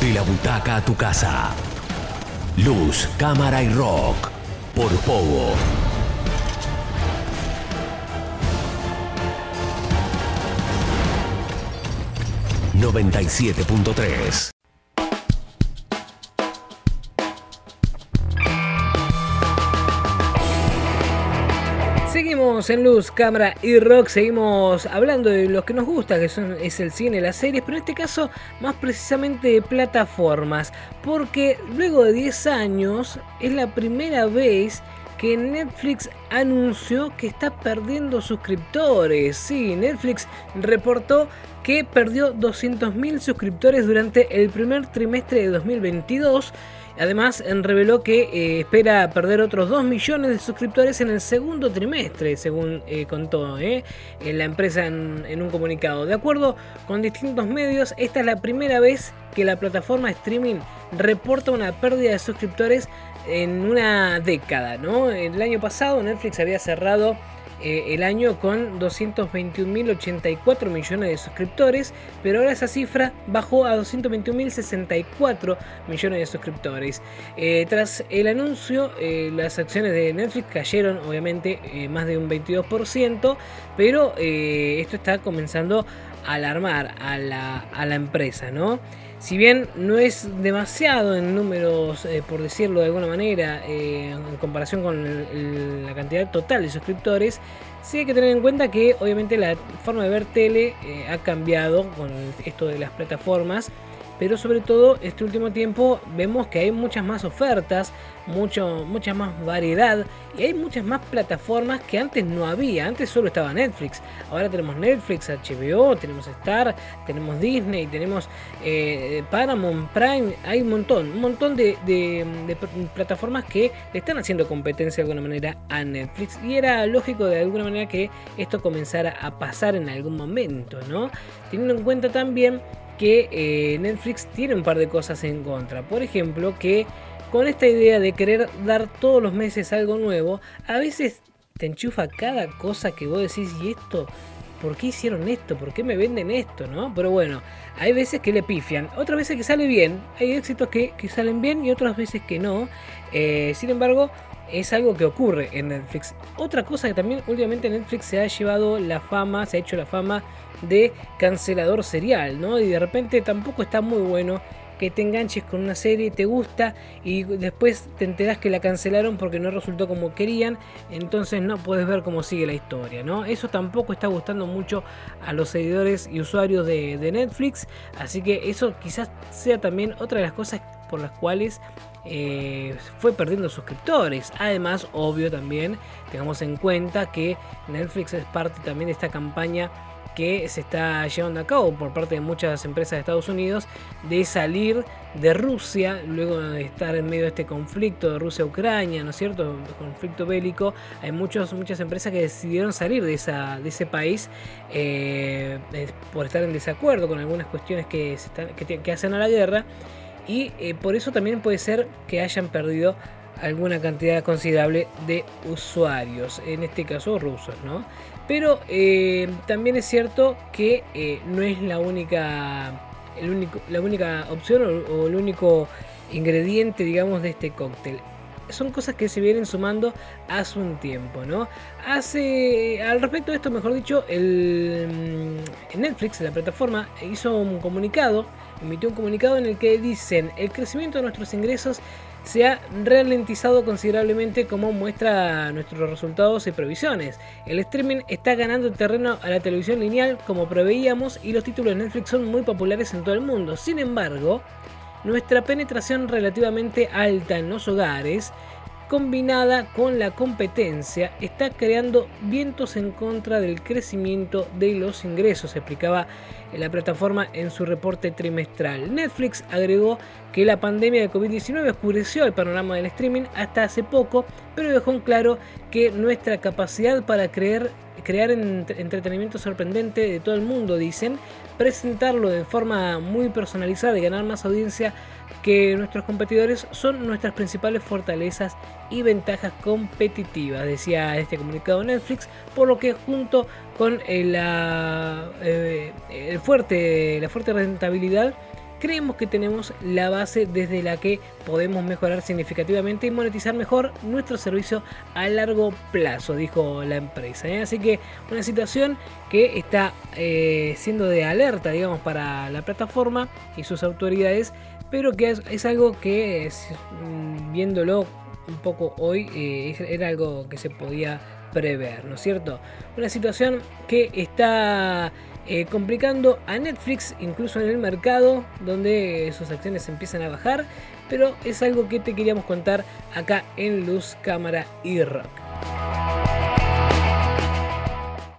De la butaca a tu casa. Luz, cámara y rock. Por Pogo. ...97.3... Seguimos en Luz, Cámara y Rock, seguimos hablando de lo que nos gusta, que son, es el cine, las series, pero en este caso más precisamente de plataformas, porque luego de 10 años es la primera vez que Netflix anunció que está perdiendo suscriptores. Sí, Netflix reportó que perdió 200.000 suscriptores durante el primer trimestre de 2022 Además, reveló que eh, espera perder otros 2 millones de suscriptores en el segundo trimestre, según eh, contó eh, la empresa en, un comunicado. De acuerdo con distintos medios, esta es la primera vez que la plataforma streaming reporta una pérdida de suscriptores en una década. ¿no? El año pasado Netflix había cerrado eh, el año con 221.084 millones de suscriptores, pero ahora esa cifra bajó a 221.064 millones de suscriptores. Eh, tras el anuncio, eh, las acciones de Netflix cayeron obviamente más de un 22%, pero esto está comenzando a alarmar a la, a la empresa, ¿no? Si bien no es demasiado en números, por decirlo de alguna manera, en comparación con la cantidad total de suscriptores, sí hay que tener en cuenta que obviamente la forma de ver tele ha cambiado con esto de las plataformas pero sobre todo este último tiempo vemos que hay muchas más ofertas, mucho, mucha más variedad y hay muchas más plataformas que antes no había. Antes solo estaba Netflix, ahora tenemos Netflix, HBO, tenemos Star, tenemos Disney, tenemos eh, Paramount, Prime, hay un montón, un montón de, plataformas que le están haciendo competencia de alguna manera a Netflix y era lógico de alguna manera que esto comenzara a pasar en algún momento, ¿no? Teniendo en cuenta también que eh, Netflix tiene un par de cosas en contra. Por ejemplo, que con esta idea de querer dar todos los meses algo nuevo, a veces te enchufa cada cosa que vos decís, ¿y esto? ¿Por qué hicieron esto? ¿Por qué me venden esto? ¿no? Pero bueno, hay veces que le pifian, otras veces que sale bien, hay éxitos que, salen bien y otras veces que no. Eh, sin embargo, es algo que ocurre en Netflix. Otra cosa que también últimamente Netflix se ha llevado la fama, se ha hecho la fama de cancelador serial, ¿no? Y de repente tampoco está muy bueno que te enganches con una serie, te gusta y después te enteras que la cancelaron porque no resultó como querían, entonces no puedes ver cómo sigue la historia, ¿no? Eso tampoco está gustando mucho a los seguidores y usuarios de, de Netflix, así que eso quizás sea también otra de las cosas por las cuales eh, fue perdiendo suscriptores. Además, obvio también, tengamos en cuenta que Netflix es parte también de esta campaña que se está llevando a cabo por parte de muchas empresas de Estados Unidos de salir de Rusia luego de estar en medio de este conflicto de Rusia-Ucrania, ¿no es cierto? conflicto bélico. Hay muchos, muchas empresas que decidieron salir de, esa, de ese país eh, por estar en desacuerdo con algunas cuestiones que, se que, hacen a la guerra y eh, por eso también puede ser que hayan perdido alguna cantidad considerable de usuarios, en este caso rusos, ¿no? Pero eh, también es cierto que eh, no es la única, la única opción o, el único ingrediente, digamos, de este cóctel. Son cosas que se vienen sumando hace un tiempo, ¿no? Hace, al respecto de esto, mejor dicho, el, mm, Netflix, la plataforma, hizo un comunicado, emitió un comunicado en el que dicen el crecimiento de nuestros ingresos se ha ralentizado considerablemente como muestra nuestros resultados y previsiones. El streaming está ganando terreno a la televisión lineal como preveíamos y los títulos de Netflix son muy populares en todo el mundo. Sin embargo, nuestra penetración relativamente alta en los hogares combinada con la competencia está creando vientos en contra del crecimiento de los ingresos, explicaba la plataforma en su reporte trimestral. Netflix agregó que la pandemia de COVID-19 oscureció el panorama del streaming hasta hace poco, pero dejó en claro que nuestra capacidad para creer, crear entretenimiento sorprendente de todo el mundo, dicen, presentarlo de forma muy personalizada y ganar más audiencia que nuestros competidores son nuestras principales fortalezas y ventajas competitivas, decía este comunicado Netflix, por lo que junto con eh, la, eh, el fuerte, la fuerte rentabilidad creemos que tenemos la base desde la que podemos mejorar significativamente y monetizar mejor nuestro servicio a largo plazo, dijo la empresa. ¿eh? Así que una situación que está eh, siendo de alerta, digamos, para la plataforma y sus autoridades, pero que es, algo que, mm, viéndolo un poco hoy, eh, era algo que se podía prever, ¿no es cierto? Una situación que está eh, complicando a Netflix incluso en el mercado donde sus acciones empiezan a bajar, pero es algo que te queríamos contar acá en Luz, Cámara y Rock.